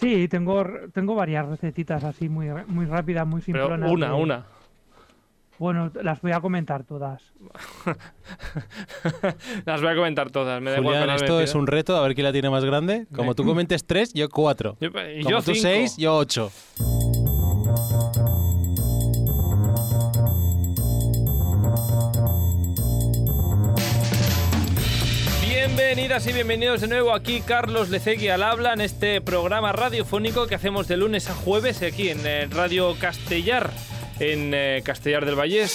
Sí, tengo, tengo varias recetitas así muy, muy rápidas, muy Pero simplonas. una, de- una. Bueno, las voy a comentar todas. Las voy a comentar todas. Me da igual Julián, las esto me es un reto, a ver quién la tiene más grande. Como tú comentes tres, yo cuatro. Yo, y Como yo tú cinco. seis, yo ocho. Bienvenidas y bienvenidos de nuevo aquí Carlos Lecegui al habla en este programa radiofónico que hacemos de lunes a jueves aquí en eh, Radio Castellar, en eh, Castellar del Vallés.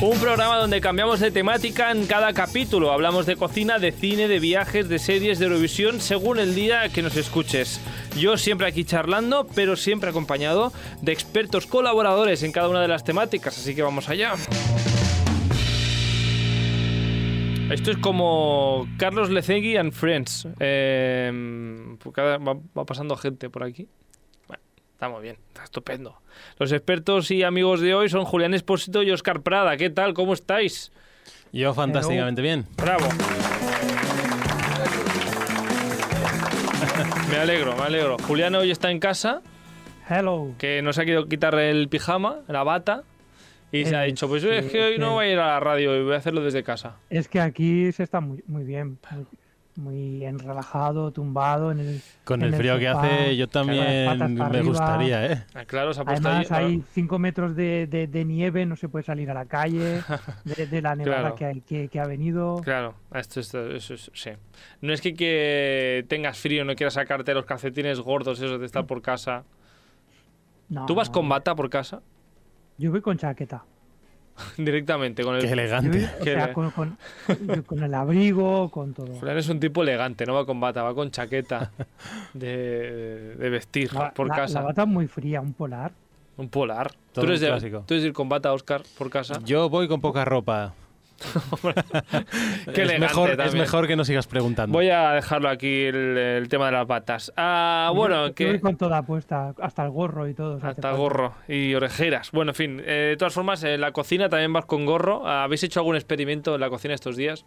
Un programa donde cambiamos de temática en cada capítulo. Hablamos de cocina, de cine, de viajes, de series, de Eurovisión, según el día que nos escuches. Yo siempre aquí charlando, pero siempre acompañado de expertos colaboradores en cada una de las temáticas. Así que vamos allá. Esto es como Carlos Lecegui and Friends. Eh, pues cada- va, va pasando gente por aquí. Bueno, está muy bien, está estupendo. Los expertos y amigos de hoy son Julián Espósito y Oscar Prada. ¿Qué tal? ¿Cómo estáis? Yo fantásticamente bien. Bravo. Me alegro, me alegro. Julián hoy está en casa, Hello. que nos ha querido quitar el pijama, la bata, y se ha Eh, dicho, pues es que hoy no que- voy a ir a la radio y voy a hacerlo desde casa. Es que aquí se está muy, muy bien. Muy, muy en relajado, tumbado en el. Con en el frío que sofá, hace, yo también me arriba. gustaría, ¿eh? Ah, Claro, se ha puesto Además, ahí. hay 5 metros de, de- de nieve, no se puede salir a la calle, de, de la nevada Claro. que, hay- que, que ha venido. Claro, esto, esto- eso es- sí. No es que, que tengas frío, no quieras sacarte los calcetines gordos esos de estar por casa. No, ¿Tú vas no, con bata por casa? Yo voy con chaqueta. Directamente, con el... Qué Yo voy- elegante. o Qué sea, con, con- con el abrigo, con todo. Julián es un tipo elegante, no va con bata, va con chaqueta de, de vestir La, por la- casa. la bata muy fría, un polar. Un polar. Todo ¿Tú eres, de, tú eres de ir con bata, Oscar, por casa? Yo voy con poca ropa. Qué es, mejor, es también. mejor que no sigas preguntando. Voy a dejarlo aquí el, el tema de las batas. Ah, bueno, Yo- que... con toda puesta, hasta el gorro y todo. Hasta falta. gorro y orejeras. Bueno, en fin, eh, de todas formas, en la cocina también vas con gorro. ¿Habéis hecho algún experimento en la cocina estos días?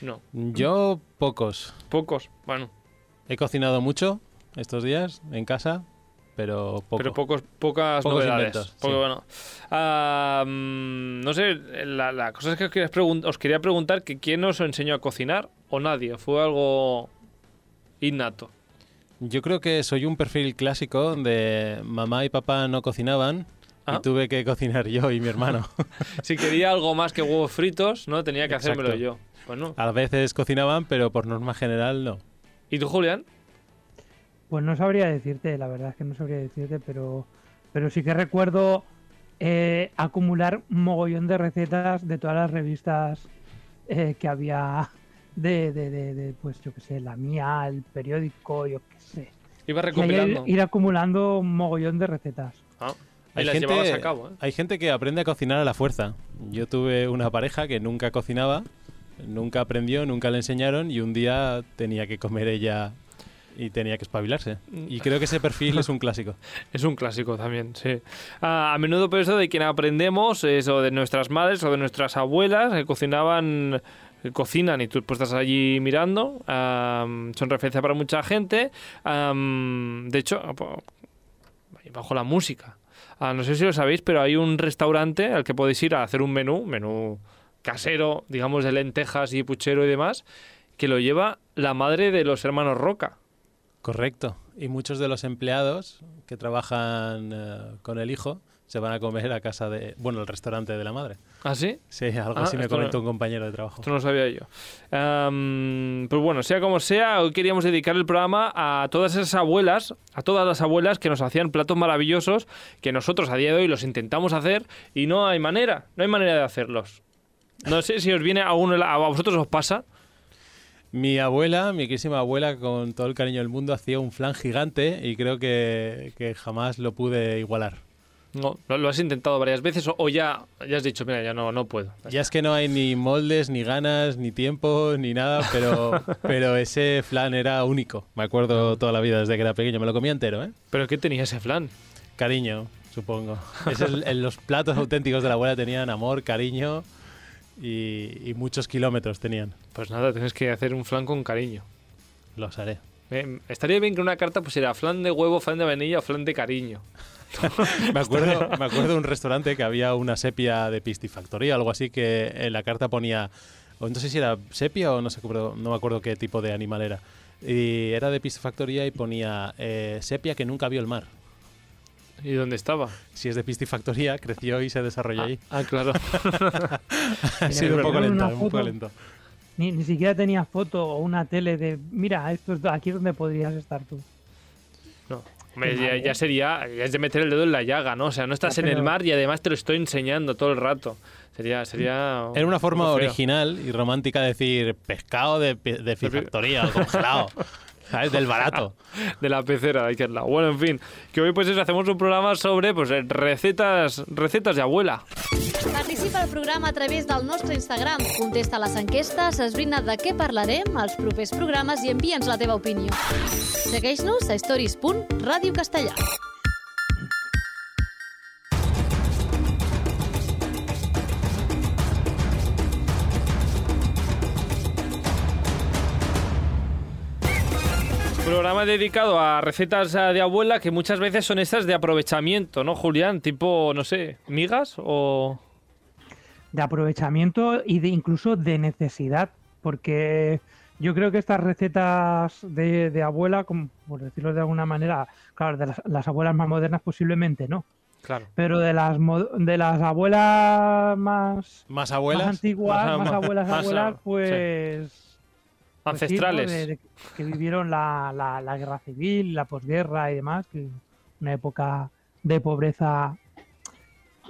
No, Yo pocos. pocos. Bueno, He cocinado mucho estos días en casa, pero poco. pero pocos, pocas Pocos novedades. inventos, Porque, sí. bueno, ah, mm, no sé, la, la cosa es que os quería, os quería preguntar que quién os enseñó a cocinar o nadie. Fue algo innato. Yo creo que soy un perfil clásico de mamá y papá no cocinaban Ah. y tuve que cocinar yo y mi hermano. Si quería algo más que huevos fritos, no tenía que Exacto. hacérmelo yo. Bueno, A veces cocinaban, pero por norma general no. ¿y tú, Julián? Pues no sabría decirte, la verdad es que no sabría decirte, pero, pero sí que recuerdo eh, acumular un mogollón de recetas de todas las revistas eh, que había de, de, de, de, pues yo qué sé, la mía, el periódico, yo qué sé. Iba recopilando. ir acumulando un mogollón de recetas. Ah, Hay las gente, llevabas a cabo, ¿eh? hay gente que aprende a cocinar a la fuerza. Yo tuve una pareja que nunca cocinaba, nunca aprendió, nunca le enseñaron y un día tenía que comer ella y tenía que espabilarse. Y creo que ese perfil es un clásico. Es un clásico también, sí. Ah, a menudo por eso de quien aprendemos es o de nuestras madres o de nuestras abuelas que cocinaban, que cocinan y tú pues, estás allí mirando. am, son referencia para mucha gente. Am, de hecho, bajo la música. Ah, no sé si lo sabéis, pero hay un restaurante al que podéis ir a hacer un menú, menú casero, digamos de lentejas y puchero y demás, que lo lleva la madre de los hermanos Roca. Correcto. Y muchos de los empleados que trabajan eh, con el hijo se van a comer a casa de, bueno, el restaurante de la madre. ¿Ah, sí? Sí, algo Ah, así me no- comentó un compañero de trabajo. Esto no lo sabía yo. Am, pues bueno, sea como sea, hoy queríamos dedicar el programa a todas esas abuelas, a todas las abuelas que nos hacían platos maravillosos que nosotros a día de hoy los intentamos hacer y no hay manera, no hay manera de hacerlos. No sé si os viene a uno, a vosotros os pasa. Mi abuela, mi querísima abuela, con todo el cariño del mundo, hacía un flan gigante y creo que, que jamás lo pude igualar. No, lo, has intentado varias veces o, o ya, ya has dicho, mira, ya no, no puedo. Ya es que no hay ni moldes, ni ganas, ni tiempo, ni nada, pero, pero ese flan era único. Me acuerdo toda la vida desde que era pequeño. Me lo comía entero, ¿eh? ¿Pero qué tenía ese flan? Cariño, supongo. Es el- los platos auténticos de la abuela tenían amor, cariño y, y muchos kilómetros tenían. Pues nada, tienes que hacer un flan con cariño. Los haré. Estaría bien que una carta pusiera flan de huevo, flan de vainilla o flan de cariño. Me acuerdo, me acuerdo de un restaurante que había una sepia de pistifactoría, algo así, que en la carta ponía, o no sé si era sepia o no sé, no me acuerdo qué tipo de animal era. Y era de pistifactoría y ponía eh, sepia que nunca vio el mar. ¿Y dónde estaba? Si es de pistifactoría, creció y se desarrolló ahí. Ah, claro. ha sido un poco lento, un poco lento. Ni, ni siquiera tenía foto o una tele de, mira, esto es, aquí es donde podrías estar tú. No. Hombre, ya, ya ¿eh? sería, ya es de meter el dedo en la llaga, ¿no? O sea, no estás Ya, en el mar y además te lo estoy enseñando todo el rato. Sería, sería. Era una forma original y romántica de decir pescado de, de pistifactoría o congelado. ¿Sabes? Del barato. de la pecera de aquel lado. Bueno, en fin, que hoy pues eso, hacemos un programa sobre pues recetas, recetas de abuela. Participa al programa a través del nostre Instagram. Contesta les enquestes, esbrina de què parlarem als propers programes i envia'ns la teva opinió. Segueix-nos a stories.radiocastellà. Programa dedicado a recetas eh, de abuela que muchas veces son estas de aprovechamiento, ¿no, Julián? Tipo, no sé, migas o... de aprovechamiento y de incluso de necesidad, porque yo creo que estas recetas de, de abuela, como por decirlo de alguna manera, claro, de las, las abuelas más modernas posiblemente no, Claro. pero de las de las abuelas más, Más más abuelas. antiguas, Más- más, abuelas, más, abuelas, sí. pues pues sí, ¿no? Ancestrales. de- de- que vivieron la, la- la guerra civil, la posguerra y demás, que una época de pobreza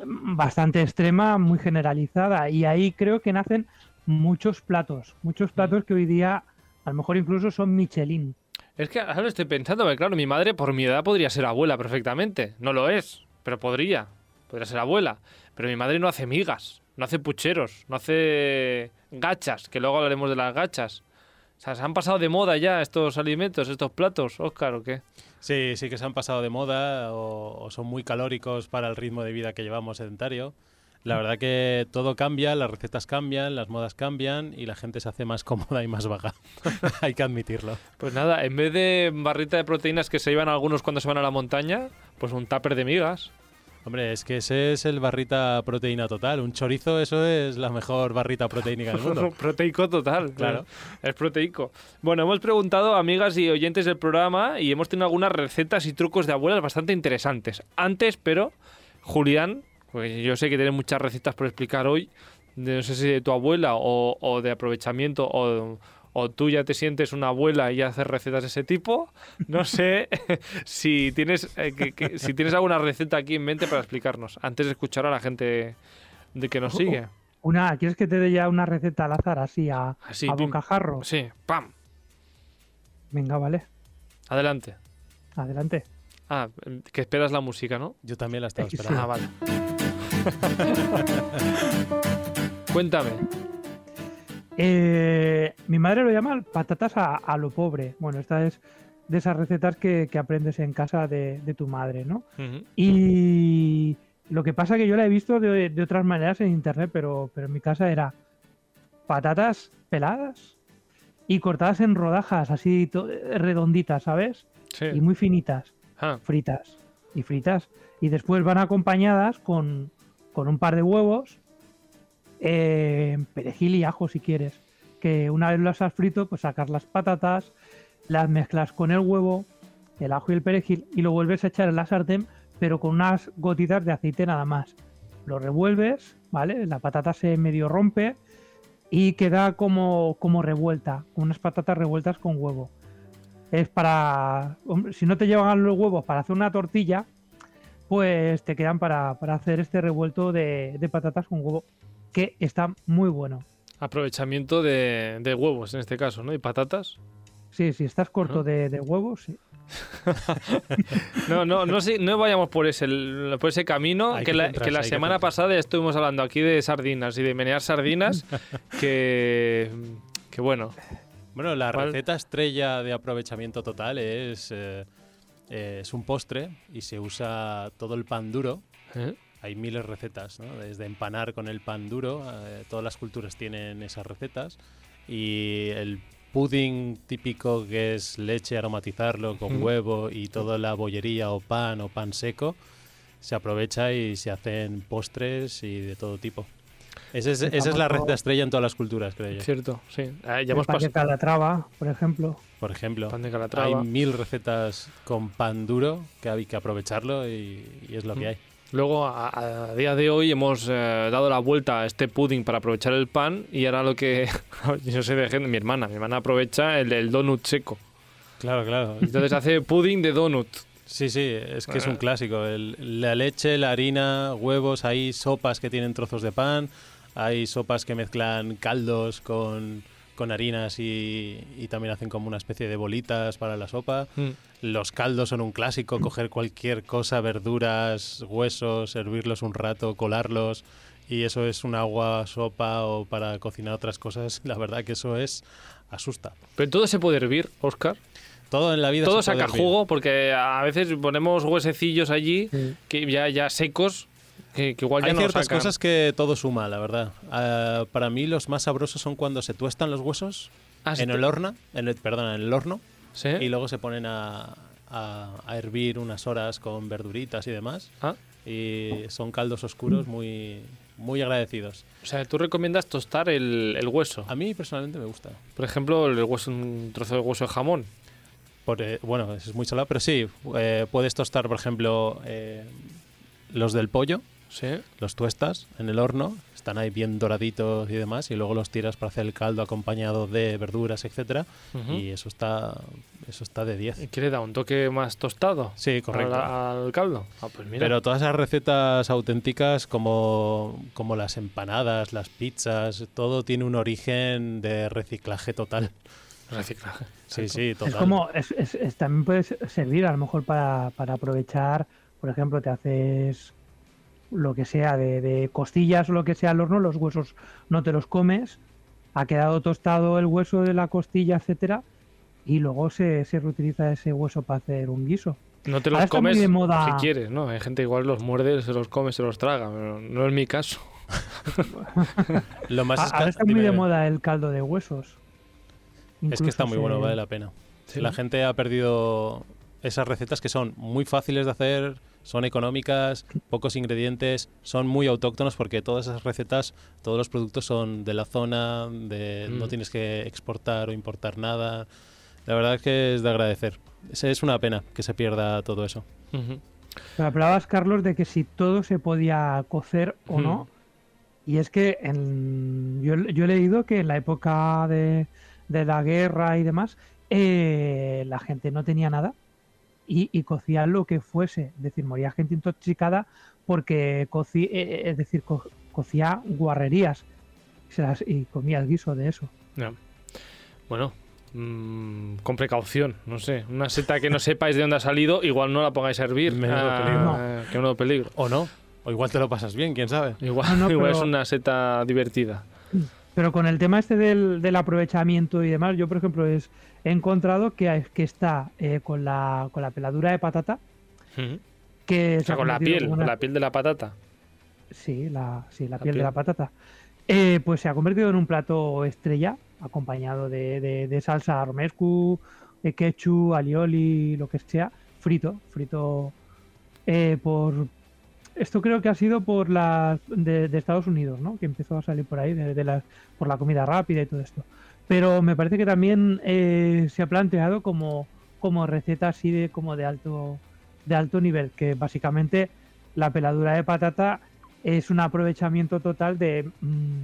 bastante extrema, muy generalizada. Y ahí creo que nacen muchos platos, muchos platos que hoy día a lo mejor incluso son Michelin. Es que ahora estoy pensando, porque claro, mi madre por mi edad podría ser abuela perfectamente. No lo es, pero podría. Podría ser abuela. Pero mi madre no hace migas, no hace pucheros, no hace gachas, que luego hablaremos de las gachas. O sea, se han pasado de moda ya estos alimentos, estos platos, Oscar, ¿o qué? Sí, sí que se han pasado de moda o, o son muy calóricos para el ritmo de vida que llevamos sedentario. La verdad que todo cambia, las recetas cambian, las modas cambian y la gente se hace más cómoda y más vaga. Hay que admitirlo. Pues nada, en vez de barrita de proteínas que se llevan algunos cuando se van a la montaña, pues un tupper de migas. Hombre, es que ese es el barrita proteína total. Un chorizo, eso es la mejor barrita proteínica del mundo. Proteico total, Claro. Es proteico. Bueno, hemos preguntado a amigas y oyentes del programa y hemos tenido algunas recetas y trucos de abuelas bastante interesantes. Antes, pero, Julián, pues yo sé que tienes muchas recetas por explicar hoy, de, no sé si de tu abuela o, o de aprovechamiento o, o tú ya te sientes una abuela y haces recetas de ese tipo. No sé si tienes eh, que- que- si tienes alguna receta aquí en mente para explicarnos antes de escuchar a la gente de que nos sigue. Una, ¿quieres que te dé ya una receta al azar así a, Así, a pim. bocajarro? Sí, pam. Venga, vale, Adelante. adelante. Ah, que esperas la música, ¿no? Yo también la estaba Sí. esperando. Ah, vale. Cuéntame. Eh, mi madre lo llama patatas a, a lo pobre. Bueno, esta es de esas recetas que, que aprendes en casa de, de tu madre, ¿no? Y lo que pasa que yo la he visto de, de otras maneras en internet, pero, pero en mi casa era patatas peladas y cortadas en rodajas así redonditas, ¿sabes? Sí. Y muy finitas, Ah, fritas y fritas. Y después van acompañadas con, con un par de huevos, eh, perejil y ajo si quieres. Que una vez las has frito, pues sacas las patatas, las mezclas con el huevo, el ajo y el perejil y lo vuelves a echar en la sartén, pero con unas gotitas de aceite nada más. Lo revuelves, ¿vale? La patata se medio rompe y queda como, como revuelta, unas patatas revueltas con huevo. Es para, si no te llevan los huevos para hacer una tortilla, pues te quedan para, para hacer este revuelto de, de patatas con huevo, que está muy bueno. aprovechamiento de, de huevos en este caso, ¿no? Y patatas. Sí, si estás corto de, de huevos, sí. No, no, no, vayamos por ese, por ese camino. Hay que que la, centrarse, que la hay que semana pasada ya estuvimos hablando aquí de sardinas y de menear sardinas. que, que bueno. Bueno, la ¿Cuál? receta estrella de aprovechamiento total es, eh, eh, es un postre y se usa todo el pan duro. ¿eh? Hay miles de recetas, ¿no? Desde empanar con el pan duro, eh, todas las culturas tienen esas recetas. Y el pudding típico que es leche, aromatizarlo con huevo y toda la bollería o pan o pan seco, se aprovecha y se hacen postres y de todo tipo. Ese es- esa es la receta estrella en todas las culturas, creo yo. Cierto, sí. Ah, ya El hemos pan de. Calatrava, por ejemplo. Por ejemplo, Pan de hay Calatrava. mil recetas con pan duro que hay que aprovecharlo y, y es lo que Mm. hay. Luego, a, a día de hoy, hemos eh, dado la vuelta a este pudding para aprovechar el pan y ahora lo que, yo sé de gente, mi hermana, mi hermana aprovecha el, donut seco. Claro, claro. Entonces hace pudding de donut. Sí, sí, es que es un Ah. clásico. El- la leche, la harina, huevos, hay sopas que tienen trozos de pan, hay sopas que mezclan caldos con, con harinas y, y también hacen como una especie de bolitas para la sopa. Mm. Los caldos son un clásico, coger cualquier cosa, verduras, huesos, hervirlos un rato, colarlos y eso es un agua, sopa o para cocinar otras cosas. La verdad que eso es asusta. Pero todo se puede hervir, Oscar. Todo en la vida Todo se puede saca hervir. jugo porque a veces ponemos huesecillos allí Sí. que ya, ya secos que, que igual ya Hay no ciertas cosas que todo suma, la verdad. Ah, para mí los más sabrosos son cuando se tuestan los huesos Ah, ¿sí en el horno, en el, perdón, en el horno ¿Sí? y luego se ponen a, a- a hervir unas horas con verduritas y demás. Ah, Y son caldos oscuros muy, muy agradecidos. o sea, tú recomiendas tostar el, el hueso. A mí personalmente me gusta. Por ejemplo, el hueso, un trozo de hueso de jamón. Por, eh, bueno, es muy salado, pero sí, eh, puedes tostar, por ejemplo, eh, los del pollo, Sí. los tuestas en el horno, están ahí bien doraditos y demás, y luego los tiras para hacer el caldo acompañado de verduras, etcétera, y eso está eso está de 10. ¿Y qué le da? ¿Un toque más tostado? Sí, correcto. Al, al caldo. Ah, pues mira. Pero todas esas recetas auténticas como, como las empanadas, las pizzas, todo tiene un origen de reciclaje total. Reciclaje. Sí, sí, total. Es como, es, es- es- también puede servir a lo mejor para, para aprovechar, por ejemplo, te haces lo que sea de, de costillas o lo que sea al horno, los huesos no te los comes, ha quedado tostado el hueso de la costilla, etcétera, y luego se, se reutiliza ese hueso para hacer un guiso. No te los comes de moda- si quieres, ¿no? Hay gente igual los muerde, se los come, se los traga. Pero no es mi caso. Lo más A- esca- Ahora está muy dime, de moda el caldo de huesos. Es que está muy bueno, se- vale la pena. Sí. La gente ha perdido esas recetas que son muy fáciles de hacer, son económicas, pocos ingredientes, son muy autóctonos porque todas esas recetas, todos los productos son de la zona, de no Mm. tienes que exportar o importar nada. La verdad es que es de agradecer. Es, es una pena que se pierda todo eso. Ujú. Pero hablabas, Carlos, de que si todo se podía cocer o no. Y es que en- yo, yo he leído que en la época de, de la guerra y demás, eh, la gente no tenía nada y, y cocía lo que fuese. Es decir, moría gente intoxicada porque cocía, es decir, co- cocía guarrerías y, se las- y comía el guiso de eso. Ya. Bueno, mm, con precaución, no sé. Una seta que no sepáis de dónde ha salido, igual no la pongáis a hervir. Menudo Ah, peligro. Que menudo peligro. O no, o igual te lo pasas bien, quién sabe. Igual, No, no, igual pero- es una seta divertida. Pero con el tema este del, del aprovechamiento y demás, yo por ejemplo es, he encontrado que, que está eh, con, la, con la peladura de patata, que O se sea, con la piel, con una- la piel de la patata. Sí, la, sí, la, La piel, piel. de la patata. Eh, pues se ha convertido en un plato estrella, acompañado de, de- de salsa romescu, de ketchup, alioli, lo que sea, frito, frito eh, por... Esto creo que ha sido por las de, de Estados Unidos, ¿no? Que empezó a salir por ahí, de, de las, por la comida rápida y todo esto. Pero me parece que también eh, se ha planteado como, como receta así de como de alto de alto nivel, que básicamente la peladura de patata es un aprovechamiento total de mm,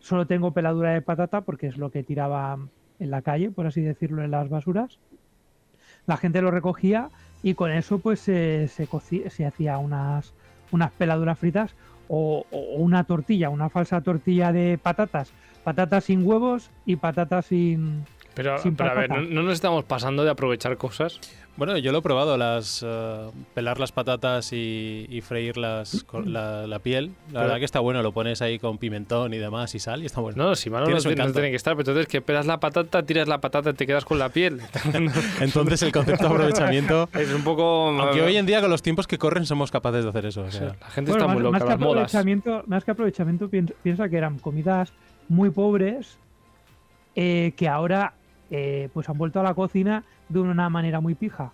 solo tengo peladura de patata porque es lo que tiraba en la calle, por así decirlo, en las basuras. La gente lo recogía y con eso pues se, se, se hacía unas, unas peladuras fritas o, o una tortilla, una falsa tortilla de patatas, patatas sin huevos y patatas sin... Pero, pero a ver. ¿no, no nos estamos pasando de aprovechar cosas? Bueno, yo lo he probado, las eh, pelar las patatas y, y freírlas con la, la piel. La Pero- verdad que está bueno, lo pones ahí con pimentón y demás y sal y está bueno. No, si mal no, no tiene que estar. Pero entonces que pelas la patata, tiras la patata y te quedas con la piel. Entonces el concepto de aprovechamiento... es un poco... Aunque hoy en día con los tiempos que corren somos capaces de hacer eso. o Sí, sea, la gente Bueno, está muy loca, más que las modas. aprovechamiento, más que aprovechamiento, piensa, piensa que eran comidas muy pobres eh, que ahora eh, pues han vuelto a la cocina de una manera muy pija.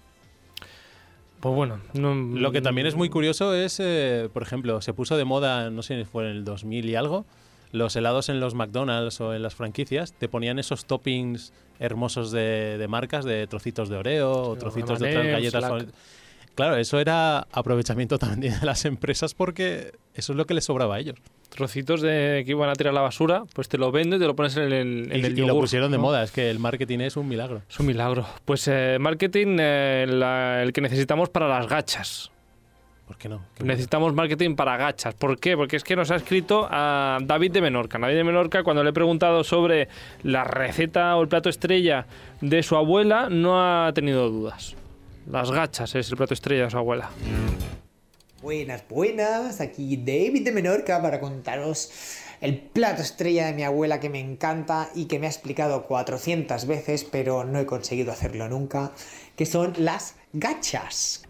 Pues bueno, no- Lo que también es muy curioso es, eh, por ejemplo, se puso de moda, no sé si fue en el 2000 y algo, los helados en los McDonald's o en las franquicias, te ponían esos toppings hermosos de, de marcas, de trocitos de Oreo o trocitos de otras galletas. Claro, eso era aprovechamiento también de las empresas porque eso es lo que les sobraba a ellos. trocitos de que iban a tirar a la basura, pues te lo vendo y te lo pones en el, en Y, el y lo pusieron de moda, es que el marketing es un milagro. Es un milagro. Pues eh, marketing, eh, la- el que necesitamos para las gachas. ¿Por qué no? Qué Necesitamos marketing para gachas. ¿Por qué? Porque es que nos ha escrito a David de Menorca. David de Menorca, cuando le he preguntado sobre la receta o el plato estrella de su abuela, no ha tenido dudas. Las gachas es el plato estrella de su abuela. Buenas, buenas, aquí David de Menorca para contaros el plato estrella de mi abuela que me encanta y que me ha explicado 400 veces, pero no he conseguido hacerlo nunca, que son las gachas.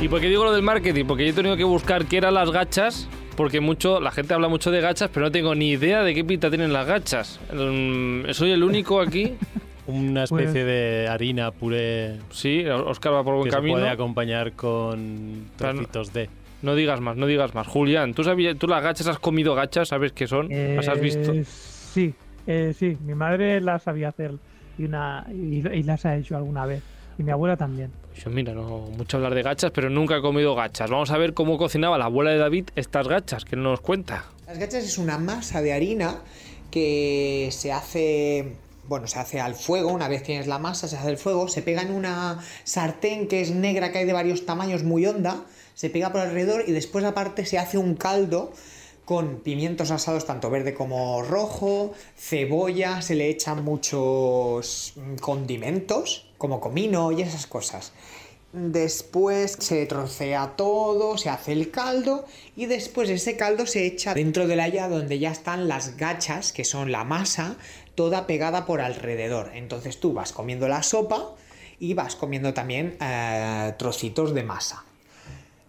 ¿Y por qué digo lo del marketing? Porque yo he tenido que buscar qué eran las gachas. Porque mucho, la gente habla mucho de gachas, pero no tengo ni idea de qué pinta tienen las gachas. Mm, Soy el único aquí. Una especie Pues- de harina puré Sí, Oscar va por buen que se camino. puede acompañar con trocitos de... No digas más, no digas más. Julián, ¿tú, sabías, ¿tú las gachas has comido gachas? ¿Sabes qué son? ¿Las has visto? Eh, Sí, eh, sí. Mi madre las sabía hacer y, una, y, y las ha hecho alguna vez. Y mi abuela también. Pues mira, no mucho hablar de gachas, pero nunca he comido gachas. Vamos a ver cómo cocinaba la abuela de David estas gachas, que nos cuenta. Las gachas es una masa de harina que se hace, bueno, se hace al fuego, una vez tienes la masa, se hace al fuego, se pega en una sartén que es negra, que hay de varios tamaños, muy honda, se pega por alrededor y después aparte se hace un caldo con pimientos asados tanto verde como rojo, cebolla, se le echan muchos mm, condimentos, como comino y esas cosas. Después se trocea todo, se hace el caldo y después ese caldo se echa dentro de la olla donde ya están las gachas, que son la masa, toda pegada por alrededor. Entonces tú vas comiendo la sopa y vas comiendo también eh, trocitos de masa.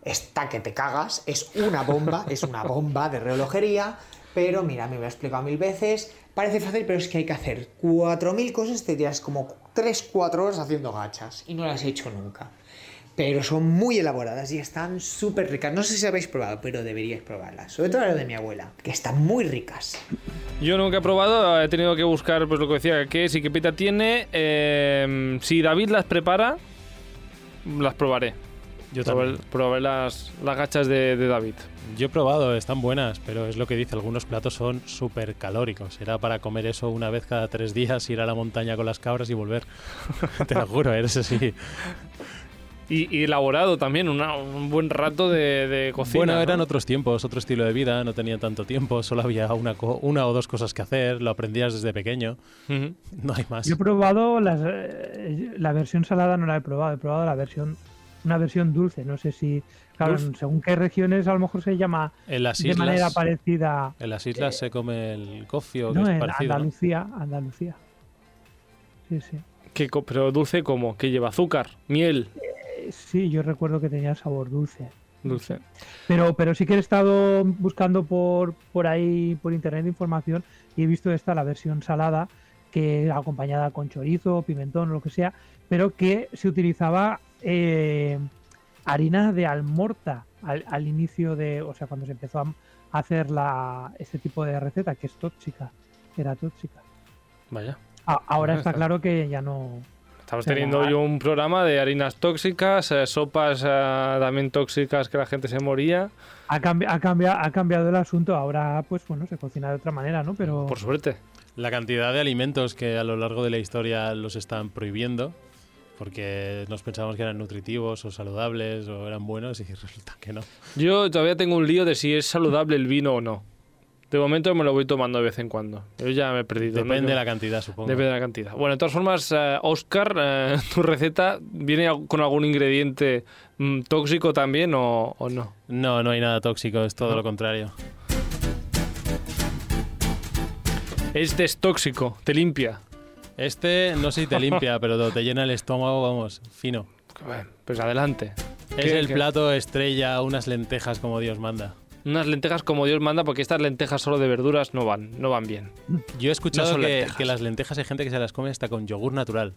Esta que te cagas es una bomba, es una bomba de relojería, pero mira, me lo he explicado mil veces, parece fácil, pero es que hay que hacer 4.000 cosas, te tiras como 3-4 horas haciendo gachas y no las he hecho nunca. Pero son muy elaboradas y están súper ricas. No sé si habéis probado, pero deberíais probarlas. Sobre todo las de mi abuela, que están muy ricas. Yo nunca he probado, he tenido que buscar pues lo que decía, qué es y qué pinta tiene. Eh, si David las prepara, las probaré. Yo Probaré, también. probaré las, las gachas de, de David. Yo he probado, están buenas, pero es lo que dice, algunos platos son súper calóricos. Era para comer eso una vez cada tres días, ir a la montaña con las cabras y volver. Te lo juro, eres así. Y, y elaborado también, una- un buen rato de, de cocina. bueno, ¿no? eran otros tiempos, otro estilo de vida, no tenía tanto tiempo, solo había una, co- una o dos cosas que hacer, lo aprendías desde pequeño, no hay más. Yo he probado las, eh, la versión salada, no la he probado. He probado la versión, una versión dulce. No sé si, claro, según qué regiones a lo mejor se llama En las de manera parecida. en las islas se come el gofio, que No, es en parecido. ¿no? Andalucía, Andalucía. Sí, sí. ¿Qué pero dulce como, que lleva azúcar, miel, Eh, Sí, yo recuerdo que tenía sabor dulce. dulce. Pero, pero sí que he estado buscando por, por ahí, por internet, información y he visto esta, la versión salada, que acompañada con chorizo, pimentón, lo que sea, pero que se utilizaba eh, harina de almorta al, al inicio de, o sea, cuando se empezó a hacer la, este tipo de receta, que es tóxica, era tóxica. Vaya. A- ahora está. claro que ya no... Estamos teniendo hoy un programa de harinas tóxicas, eh, sopas eh, también tóxicas que la gente se moría. Ha, cambi- ha, cambia- ha cambiado el asunto, ahora pues bueno, se cocina de otra manera, ¿no? Pero... Por suerte. La cantidad de alimentos que a lo largo de la historia los están prohibiendo, porque nos pensábamos que eran nutritivos o saludables o eran buenos y resulta que no. Yo todavía tengo un lío de si es saludable el vino o no. De momento me lo voy tomando de vez en cuando. Yo ya me he perdido. ¿no? Depende de la cantidad, supongo. Depende de la cantidad. Bueno, de todas formas, eh, Oscar, eh, ¿tu receta viene con algún ingrediente mm, tóxico también o, o no? No, no hay nada tóxico, es todo No. lo contrario. Este es tóxico, te limpia. Este no sé si te limpia, pero te llena el estómago, vamos, fino. Bueno, pues adelante. Es ¿Qué- el qué? plato estrella, unas lentejas como Dios manda. Unas lentejas como Dios manda, porque estas lentejas solo de verduras no van, no van bien. Yo he escuchado son que, lentejas. que las lentejas hay gente que se las come hasta con yogur natural.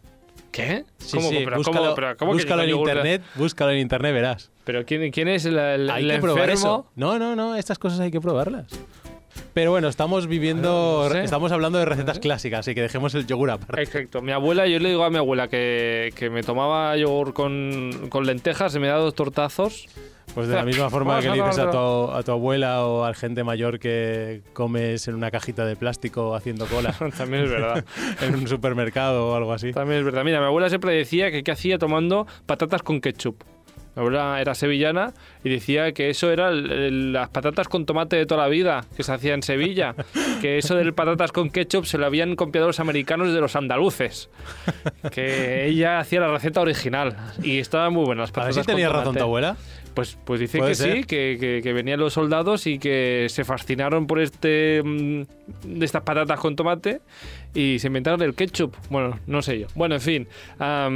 ¿Qué? Sí, ¿Cómo, sí, pero, búscalo, ¿cómo, pero, ¿cómo que búscalo en con yogur? internet, búscalo en internet, verás. ¿Pero quién, quién es el, el, hay el que probar enfermo? eso. No, no, no, estas cosas hay que probarlas. Pero bueno, estamos viviendo, no sé. estamos hablando de recetas clásicas, así que dejemos el yogur aparte. Exacto. Mi abuela, yo le digo a mi abuela que, que me tomaba yogur con, con lentejas, se me da dos tortazos. Pues de la misma forma que le dices a tu, a tu abuela o a gente mayor que comes en una cajita de plástico haciendo cola También es verdad. en un supermercado o algo así. También es verdad. Mira, mi abuela siempre decía que qué hacía tomando patatas con ketchup. Mi abuela era sevillana y decía que eso era el- el- las patatas con tomate de toda la vida que se hacía en Sevilla. que eso de patatas con ketchup se lo habían copiado los americanos de los andaluces. Que ella hacía la receta original y estaban muy buenas las A ver patatas si tenía con razón tu abuela. Pues, pues dice que ser. sí, que, que- que venían los soldados y que se fascinaron por este mm, de estas patatas con tomate y se inventaron el ketchup. Bueno, no sé yo. Bueno, en fin.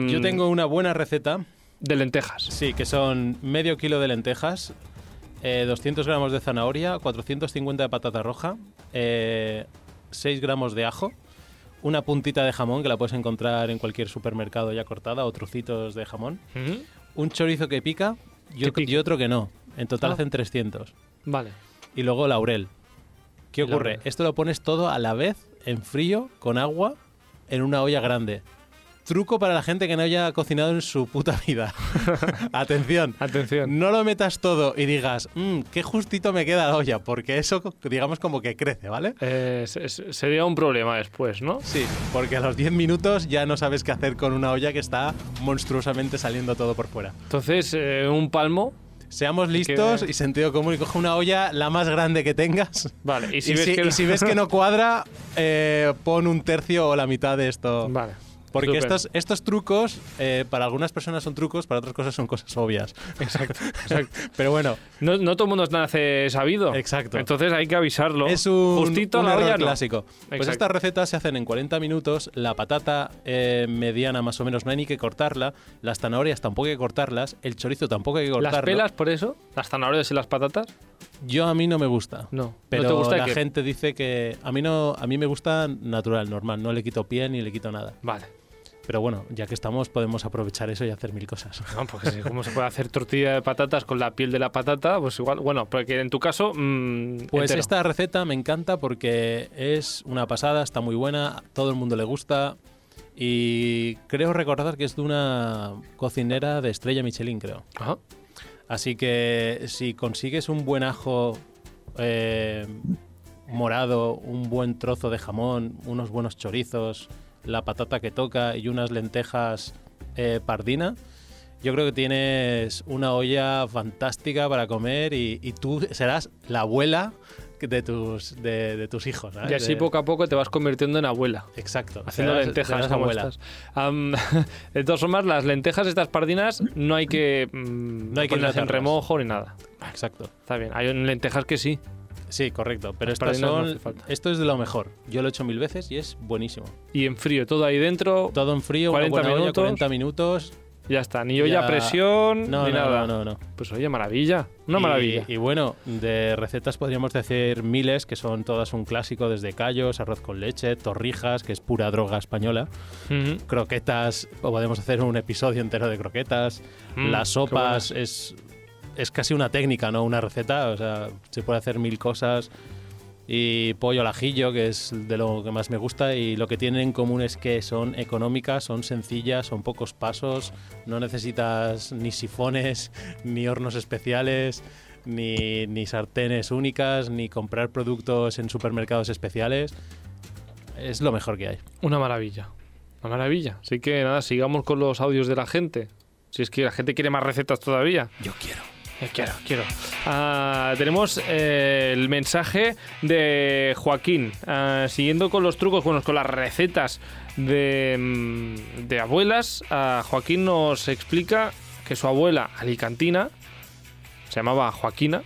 Yo tengo una buena receta, de lentejas. sí, que son medio kilo de lentejas, eh, 200 gramos de zanahoria, 450 de patata roja, eh, 6 gramos de ajo, una puntita de jamón que la puedes encontrar en cualquier supermercado ya cortada o trocitos de jamón, un chorizo que pica y, Que otro, que no. En total Ah. hacen 300. Vale. Y luego laurel. ¿Qué ocurre? laurel. Esto lo pones todo a la vez, en frío, con agua, en una olla grande. Truco para la gente que no haya cocinado en su puta vida. Atención. Atención. No lo metas todo y digas, "Mm, qué justito me queda la olla, porque eso, digamos, como que crece, ¿vale? Eh, se- se- sería un problema después, ¿no? Sí, porque a los 10 minutos ya no sabes qué hacer con una olla que está monstruosamente saliendo todo por fuera. Entonces, eh, un palmo. Seamos listos y sentido común y coge una olla la más grande que tengas. Vale. Y Y si, si, ves, que y si ves que no cuadra, eh, pon un tercio o la mitad de esto. Vale. Porque estos, estos trucos, eh, para algunas personas son trucos, para otras cosas son cosas obvias. Exacto. exacto. Pero bueno, No, no todo el mundo nace sabido. Exacto. Entonces hay que avisarlo. es un, Justito un a la error olla, no. clásico. Pues estas recetas se hacen en 40 minutos. La patata eh, mediana más o menos no hay ni que cortarla. Las zanahorias tampoco hay que cortarlas. El chorizo tampoco hay que cortarlo. ¿Las pelas por eso? ¿Las zanahorias y las patatas? Yo a mí no me gusta. No. Pero ¿No te gusta la que- gente dice que a mí no a mí me gusta natural, normal, no le quito pie ni le quito nada. Vale. Pero bueno, ya que estamos podemos aprovechar eso y hacer mil cosas. No, porque si- ¿cómo se puede hacer tortilla de patatas con la piel de la patata? Pues igual, bueno, porque en tu caso. mm, Pues entero. esta receta me encanta porque es una pasada, está muy buena, todo el mundo le gusta y creo recordar que es de una cocinera de estrella Michelin, creo. Ajá. Así que si consigues un buen ajo eh, morado, un buen trozo de jamón, unos buenos chorizos, la patata que toca y unas lentejas eh, pardina, yo creo que tienes una olla fantástica para comer y, y tú serás la abuela de tus, de, de tus hijos. ¿sabes? Y así De- poco a poco te vas convirtiendo en abuela. Exacto. Haciendo serás- lentejas serás como estas. Am, de todas formas, las lentejas estas pardinas no hay que, mm, No hay que ponerlas en remojo ni nada. Exacto. Está bien. Hay lentejas que sí. Sí, correcto. Pero estas no son. esto es de lo mejor. Yo lo he hecho mil veces y es buenísimo. Y en frío, todo ahí dentro. Todo en frío, 40 una buena olla, minutos. 40 minutos. Ya está. Ni olla a presión, No, ni no, nada. no, no, no. Pues oye, maravilla. Una Y- maravilla. Y bueno, de recetas podríamos decir miles, que son todas un clásico, desde callos, arroz con leche, torrijas, que es pura droga española, croquetas, o podemos hacer un episodio entero de croquetas, Mm, las sopas, es, es casi una técnica, ¿no? Una receta, o sea, se puede hacer mil cosas. Y pollo al ajillo, que es de lo que más me gusta, y lo que tienen en común es que son económicas, son sencillas, son pocos pasos, no necesitas ni sifones, ni hornos especiales, ni, ni sartenes únicas, ni comprar productos en supermercados especiales. Es lo mejor que hay. Una maravilla. Una maravilla. Así que nada, sigamos con los audios de la gente. Si es que la gente quiere más recetas todavía. Yo quiero. Yo quiero, quiero. Ah, tenemos eh, el mensaje de Joaquín. Ah, siguiendo con los trucos, bueno, con las recetas de, mm, de abuelas, ah, Joaquín nos explica que su abuela alicantina, se llamaba Joaquina,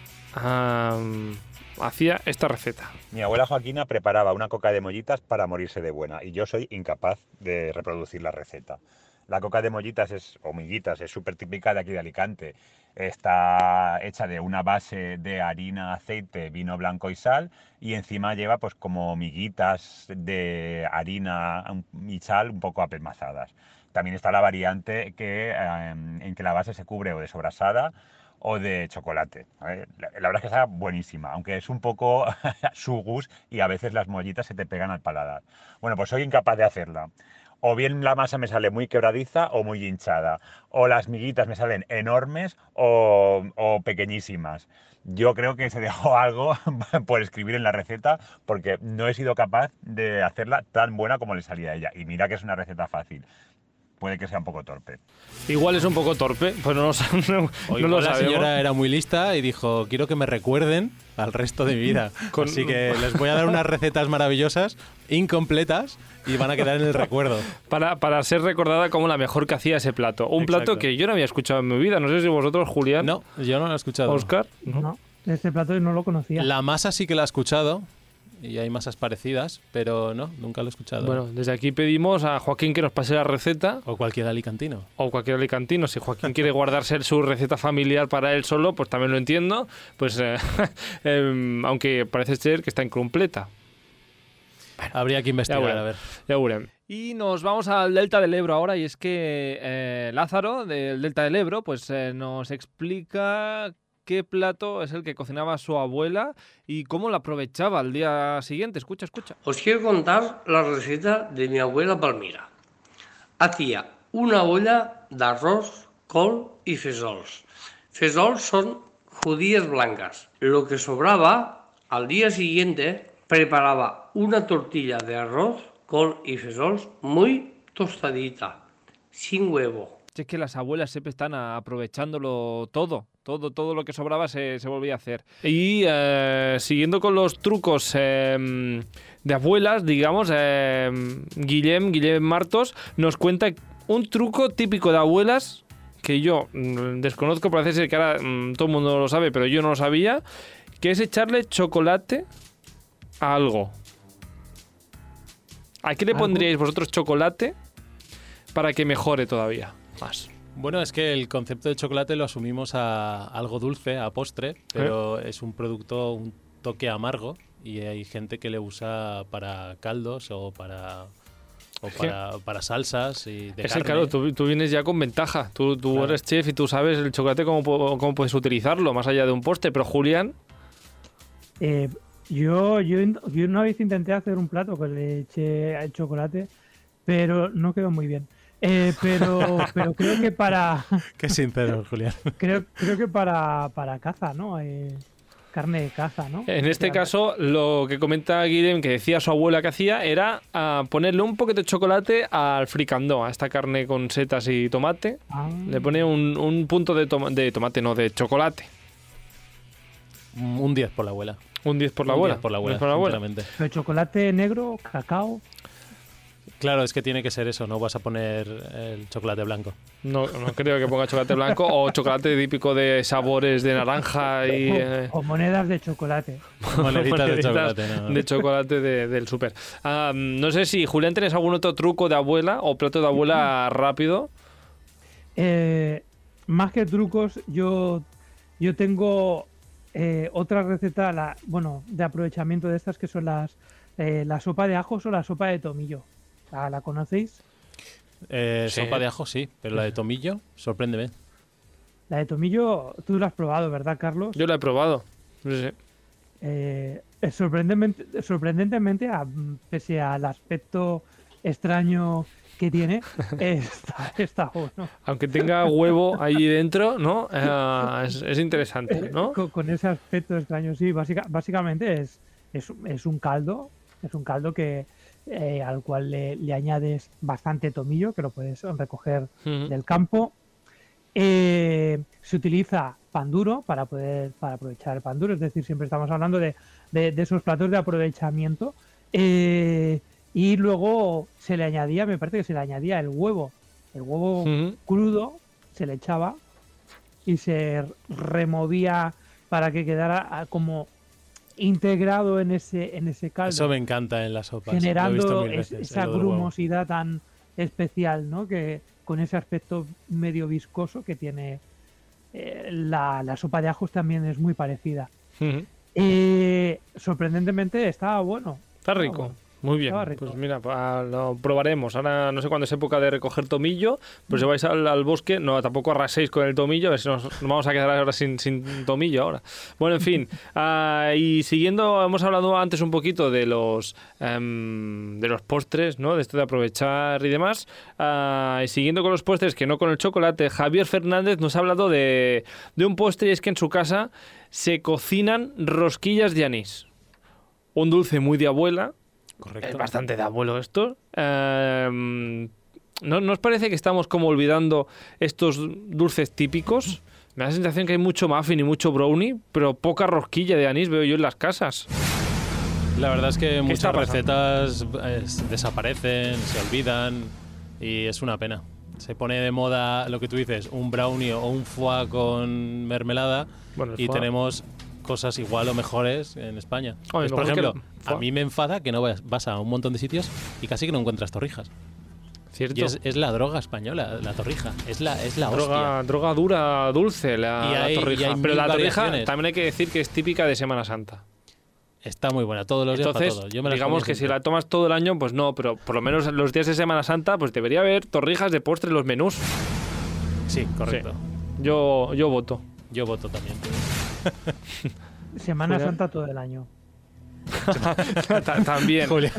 hacía esta receta. Mi abuela Joaquina preparaba una coca de mollitas para morirse de buena y yo soy incapaz de reproducir la receta. La coca de mollitas es, o miguitas es súper típica de aquí de Alicante. Está hecha de una base de harina, aceite, vino blanco y sal y encima lleva pues como miguitas de harina y sal un poco apelmazadas. También está la variante que, eh, en que la base se cubre o de sobrasada o de chocolate. La, la verdad es que está buenísima, aunque es un poco sugus y a veces las mollitas se te pegan al paladar. Bueno, pues soy incapaz de hacerla. O bien la masa me sale muy quebradiza o muy hinchada. O las miguitas me salen enormes o, pequeñísimas. Yo creo que se dejó algo por escribir en la receta porque no he sido capaz de hacerla tan buena como le salía a ella. Y mira que es una receta fácil. Puede que sea un poco torpe. Igual es un poco torpe, pues no no, O no lo la sabemos. señora era muy lista y dijo, quiero que me recuerden al resto de mi vida. Con- Así que les voy a dar unas recetas maravillosas, incompletas, y van a quedar en el recuerdo. Para, para ser recordada como la mejor que hacía ese plato. Un plato Exacto. que yo no había escuchado en mi vida. No sé si vosotros, Julián, No, yo no lo he escuchado. Oscar. No, este plato no lo conocía. La masa sí que la he escuchado, y hay masas parecidas, pero no, nunca lo he escuchado. Bueno, desde aquí pedimos a Joaquín que nos pase la receta. O cualquier alicantino. o cualquier alicantino, si Joaquín quiere guardarse su receta familiar para él solo, pues también lo entiendo, pues eh, em, aunque parece ser que está incompleta. Habría que investigar, a ver. Ya veremos. Y nos vamos al Delta del Ebro ahora, y es que eh, Lázaro, del Delta del Ebro, pues eh, nos explica qué plato es el que cocinaba su abuela y cómo lo aprovechaba al día siguiente. Escucha, escucha. Os quiero contar la receta de mi abuela Palmira. Hacía una olla de arroz, col y fesols. Fesols son judías blancas. Lo que sobraba, al día siguiente, preparaba una tortilla de arroz, col y fesols muy tostadita, sin huevo. Es que las abuelas siempre están aprovechándolo todo. Todo, todo lo que sobraba se, se volvía a hacer. Y eh, siguiendo con los trucos eh, de abuelas, digamos, eh, Guillem, Guillem Martos, nos cuenta un truco típico de abuelas que yo mm, desconozco, parece ser que ahora mm, todo el mundo lo sabe, pero yo no lo sabía, que es echarle chocolate a algo. ¿A qué le ¿Algo? pondríais vosotros chocolate para que mejore todavía más? Bueno, es que el concepto de chocolate lo asumimos a algo dulce, a postre, pero es un producto, un toque amargo y hay gente que le usa para caldos o para o para, para salsas y de Es el carne. claro, tú, tú vienes ya con ventaja. Tú, tú Claro. eres chef y tú sabes el chocolate cómo, cómo puedes utilizarlo, más allá de un postre. Pero Julián, Eh, yo, yo, yo una vez intenté hacer un plato que le eché el chocolate, pero no quedó muy bien. Eh, pero, pero creo que para Qué sincero, Julián. creo, creo que para, para caza, ¿no? Eh, carne de caza, ¿no? en este caso, lo que comenta Guillem, que decía su abuela que hacía, era ah, ponerle un poquito de chocolate al fricandó, a esta carne con setas y tomate. ah, Le pone un, un punto de, toma- de tomate, no, de chocolate. Un 10 por la abuela. Un 10 por la Un abuela. 10 por la abuela, Un 10 por la abuela. pero chocolate negro, cacao. Claro, es que tiene que ser eso, no vas a poner el chocolate blanco. No, no creo que ponga chocolate blanco o chocolate típico de sabores de naranja y... o, eh, o monedas de chocolate. Moneditas de chocolate, no. de chocolate de- del súper. No sé si, Julián, ¿tienes algún otro truco de abuela o plato de abuela rápido? Eh, más que trucos, yo, yo tengo eh, otra receta, la, bueno, de aprovechamiento de estas que son las eh, la sopa de ajos o la sopa de tomillo. ¿La, la conocéis? Eh, Sí. Sopa de ajo sí, pero la de tomillo, sorpréndeme. La de tomillo, tú la has probado, ¿verdad, Carlos? Yo la he probado. Sí, sí. Eh, es sorprendentemente, sorprendentemente, a- pese al aspecto extraño que tiene, está, está bueno. Aunque tenga huevo ahí dentro, ¿no? Ah, es, es interesante, ¿no? Con, con ese aspecto extraño, sí. básica- básicamente es, es, es un caldo, es un caldo que eh, al cual le, le añades bastante tomillo, que lo puedes recoger del campo. Eh, se utiliza pan duro para poder para aprovechar el pan duro, es decir, siempre estamos hablando de, de- de esos platos de aprovechamiento. Eh, y luego se le añadía, me parece que se le añadía el huevo, el huevo crudo, se le echaba y se removía para que quedara ah, como integrado en ese en ese caldo Eso me encanta en las sopas. lo he visto generando mil es- veces, esa del huevo. grumosidad tan especial, ¿no? Que con ese aspecto medio viscoso que tiene eh, la, la sopa de ajos también es muy parecida. Eh, sorprendentemente estaba bueno. Está rico. bueno. Muy bien, pues mira, lo probaremos. Ahora no sé cuándo es época de recoger tomillo, pero si vais al, al bosque, no, tampoco arraséis con el tomillo, a ver si nos, nos vamos a quedar ahora sin, sin tomillo ahora. Bueno, en fin, ah, y siguiendo, hemos hablado antes un poquito de los em, de los postres, ¿no? De esto de aprovechar y demás. Ah, y siguiendo con los postres, que no con el chocolate, Javier Fernández nos ha hablado de, de un postre y es que en su casa se cocinan rosquillas de anís. Un dulce muy de abuela, Correcto. es bastante de abuelo esto. Em, ¿no, ¿No os parece que estamos como olvidando estos dulces típicos? Me da la sensación que hay mucho muffin y mucho brownie, pero poca rosquilla de anís veo yo en las casas. La verdad es que muchas recetas eh, desaparecen, se olvidan y es una pena. Se pone de moda lo que tú dices, un brownie o un foie con mermelada Bueno, y foie- tenemos cosas igual o mejores en España. Oye, Pues, por que ejemplo, a mí me enfada que no vas, vas a un montón de sitios y casi que no encuentras torrijas. ¿Cierto? Y es, es la droga española, la torrija. Es la, es la droga, hostia. droga dura, dulce, la, torrija. pero la torrija también hay que decir que es típica de Semana Santa. Está muy buena, todos los días para. Yo me digamos que si la tomas todo el año, pues no, pero por lo menos los días de Semana Santa, pues debería haber torrijas de postre en los menús. Sí, correcto. Yo, yo voto. Yo voto también. Semana Julián. Santa todo el año. Ta- También. Julia,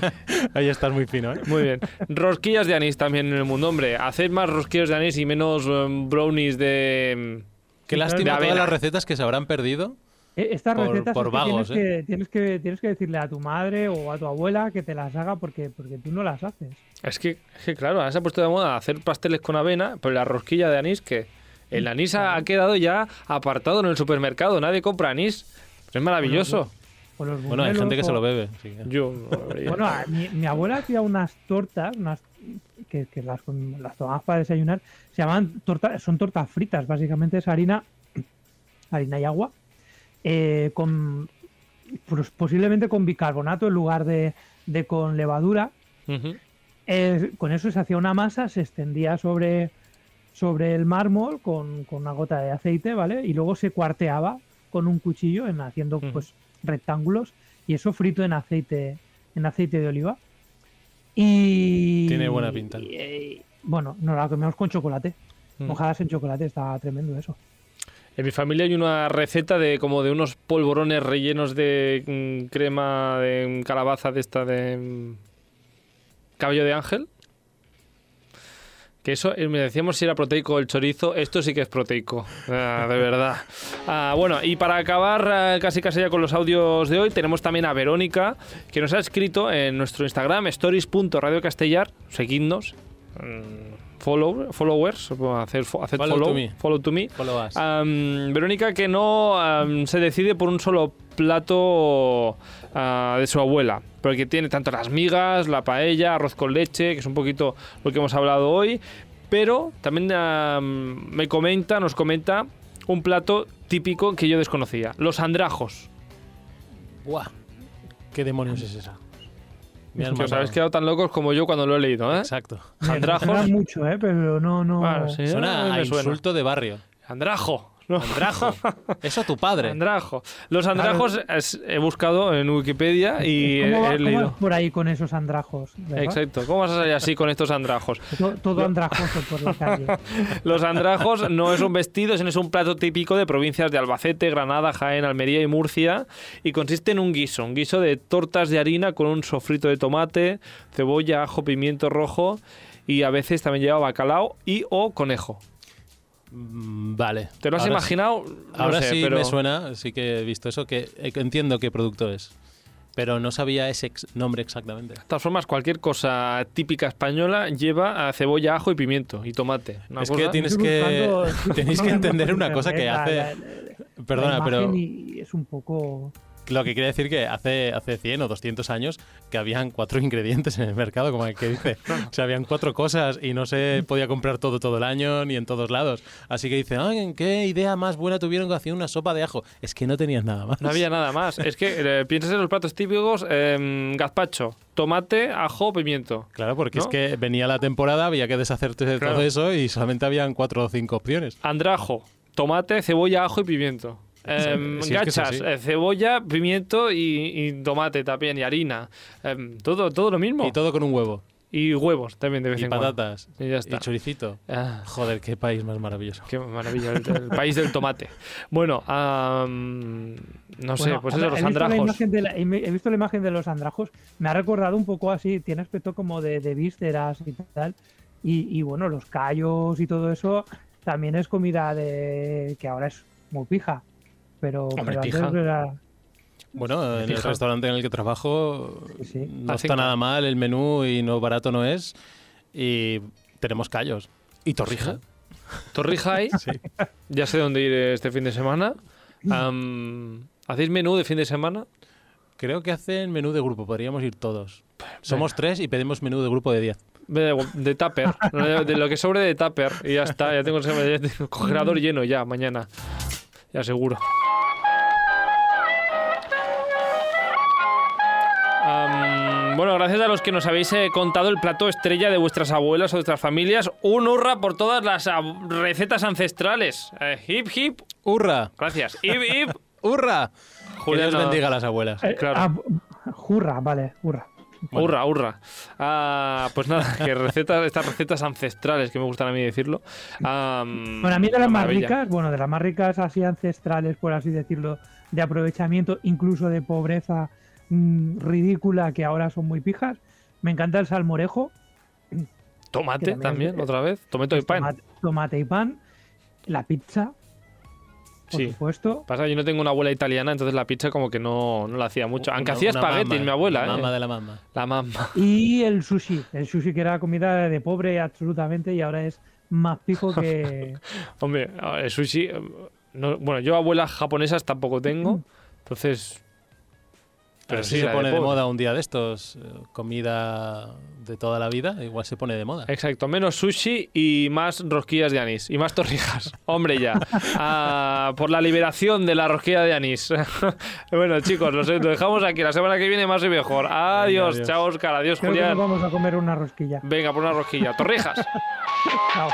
ahí estás muy fino, ¿eh? Muy bien. Rosquillas de anís también en el mundo, hombre. Haced más rosquillas de anís y menos em, brownies de... Qué Sí, lástima. De todas las recetas que se habrán perdido. Eh, Estas Por- recetas por es que vagos, tienes, que, tienes, que, tienes que decirle a tu madre o a tu abuela que te las haga porque, porque tú no las haces. Es que, es que claro, ahora se ha puesto de moda hacer pasteles con avena, pero la rosquilla de anís que... El anís ha, ha quedado ya apartado en el supermercado, nadie compra anís. Es maravilloso. O los Bueno, hay gente que se lo bebe. que- Yo... Bueno, mi, mi abuela hacía unas tortas, unas que, que las, las tomabas para desayunar, se llaman tortas, son tortas fritas, básicamente es harina, harina y agua, eh, con pues, posiblemente con bicarbonato en lugar de, de con levadura. Eh, con eso se hacía una masa, se extendía sobre, sobre el mármol con, con una gota de aceite, ¿vale? Y luego se cuarteaba con un cuchillo en haciendo pues rectángulos y eso frito en aceite en aceite de oliva. Y Tiene buena pinta. y, eh, bueno, nos la comemos con chocolate. Mm. Mojadas en chocolate, está tremendo eso. En mi familia hay una receta de como de unos polvorones rellenos de mm, crema de mm, calabaza de esta de mm, cabello de ángel. Que eso, eh, me decíamos si era proteico el chorizo, esto sí que es proteico, ah, de verdad. Ah, bueno, y para acabar ah, casi casi ya con los audios de hoy, tenemos también a Verónica, que nos ha escrito en nuestro Instagram, stories.radiocastellar, seguidnos, mm, follow, followers, hacer, fo- hacer Follow follow, to me. follow to me. Follow us. Verónica que no se decide por un solo plato ah, de su abuela, porque tiene tanto las migas, la paella, arroz con leche, que es un poquito lo que hemos hablado hoy, pero también am, me comenta, nos comenta un plato típico que yo desconocía, los andrajos. Buah. ¿Qué demonios es esa? Que os habéis quedado tan locos como yo cuando lo he leído, ¿eh? Exacto. Me Andrajos. suena mucho, ¿eh? Pero no, no. Claro, sí, Suena me a suena. insulto de barrio. Andrajo. ¿No? Andrajo. Eso tu padre. Andrajo. Los andrajos es- he buscado en Wikipedia y he, ¿Cómo, va- he cómo leído. vas por ahí con esos andrajos? ¿verdad? Exacto. ¿Cómo vas a salir así con estos andrajos? To- Todo andrajoso por la calle. Los andrajos no es un vestido, sino es un plato típico de provincias de Albacete, Granada, Jaén, Almería y Murcia y consiste en un guiso, un guiso de tortas de harina con un sofrito de tomate, cebolla, ajo, pimiento rojo y a veces también lleva bacalao y o conejo. Mm, Vale. ¿Te lo has Ahora imaginado? No Ahora sé, sí pero- me suena, sí que he visto eso, que eh, que entiendo qué producto es. Pero no sabía ese ex- nombre exactamente. De todas formas, cualquier cosa típica española lleva a cebolla, ajo y pimiento y tomate. Una Es que tienes que, tenéis que entender una cosa que hace... la- la- la Perdona, pero es un poco. Lo que quiere decir que hace, hace 100 o 200 años que habían cuatro ingredientes en el mercado, como el que dice. O sea, habían cuatro cosas y no se podía comprar todo todo el año ni en todos lados. Así que dice, "Ay, ¿qué idea más buena tuvieron que hacer una sopa de ajo? Es que no tenías nada más. No había nada más. Es que eh, piensas en los platos típicos, eh, gazpacho, tomate, ajo, pimiento. Claro, porque ¿No? es que venía la temporada, había que deshacerte de Claro. todo eso y solamente habían cuatro o cinco opciones. Andrajo, tomate, cebolla, ajo y pimiento. Em, Sí, es que es gachas, eh, cebolla, pimiento y, y tomate también, y harina. Em, todo, todo lo mismo. Y todo con un huevo. Y huevos también de vez Y en cuando. patatas. Y. Y choricito. Ah, Joder, qué país más maravilloso. qué maravilla, el, el país del tomate. Bueno, am, no sé, Bueno, pues a eso, los he visto, la andrajos. imagen de la- he he visto la imagen de los andrajos, me ha recordado un poco así, tiene aspecto como de, de vísceras y tal. Y, y bueno, los callos y todo eso también es comida de que ahora es muy pija. Pero, Hombre, pero antes era. Bueno, en el restaurante en el que trabajo Sí, sí. no Así está que- nada mal el menú y no barato no es. Y tenemos callos. Y torrija. Torrija hay, Sí. ya sé dónde ir este fin de semana. Am, ¿Hacéis menú de fin de semana? Creo que hacen menú de grupo, podríamos ir todos. Somos tres y pedimos menú de grupo de 10. De, de tupper, de, lo que sobre de tupper. Y ya está, ya tengo, ya tengo el congelador lleno ya mañana. Ya seguro. Bueno, gracias a los que nos habéis eh, contado el plato estrella de vuestras abuelas o de vuestras familias. Un hurra por todas las ab- recetas ancestrales. Eh, hip, hip. ¡Hurra! Gracias. Hip, hip. ¡Hurra! Julián, que Dios no- bendiga a las abuelas. Eh, claro. ah, hurra, vale, hurra. Hurra, hurra. Ah, pues nada, que recetas, estas recetas ancestrales, que me gustan a mí decirlo. am, Bueno, a mí de las más ricas, bueno, de las más ricas así ancestrales, por así decirlo, de aprovechamiento, incluso de pobreza mm, ridícula, que ahora son muy pijas, me encanta el salmorejo. Tomate también también, es- otra vez. Tomate y pan. Tomate, tomate y pan, la pizza, por Sí. supuesto. Pasa, yo no tengo una abuela italiana, entonces la pizza como que no, no la hacía mucho. Aunque Una- hacía espaguetis, mi abuela, La ¿eh? mamá de la mamá. La mamá. Y el sushi, el sushi que era comida de pobre absolutamente y ahora es más pijo que... Hombre, el sushi... eh, no- bueno, yo abuelas japonesas tampoco tengo, entonces... Pero si sí, se de pone de pobre. moda un día de estos, eh, comida de toda la vida, igual se pone de moda. Exacto, menos sushi y más rosquillas de anís y más torrijas. Hombre, ya. Ah, por la liberación de la rosquilla de anís. bueno, chicos, lo, sé, lo dejamos aquí. La semana que viene más y mejor. Adiós, adiós. chao, Oscar. Adiós, Creo que nos Julián. vamos a comer una rosquilla. Venga, por una rosquilla. Torrijas. Chao.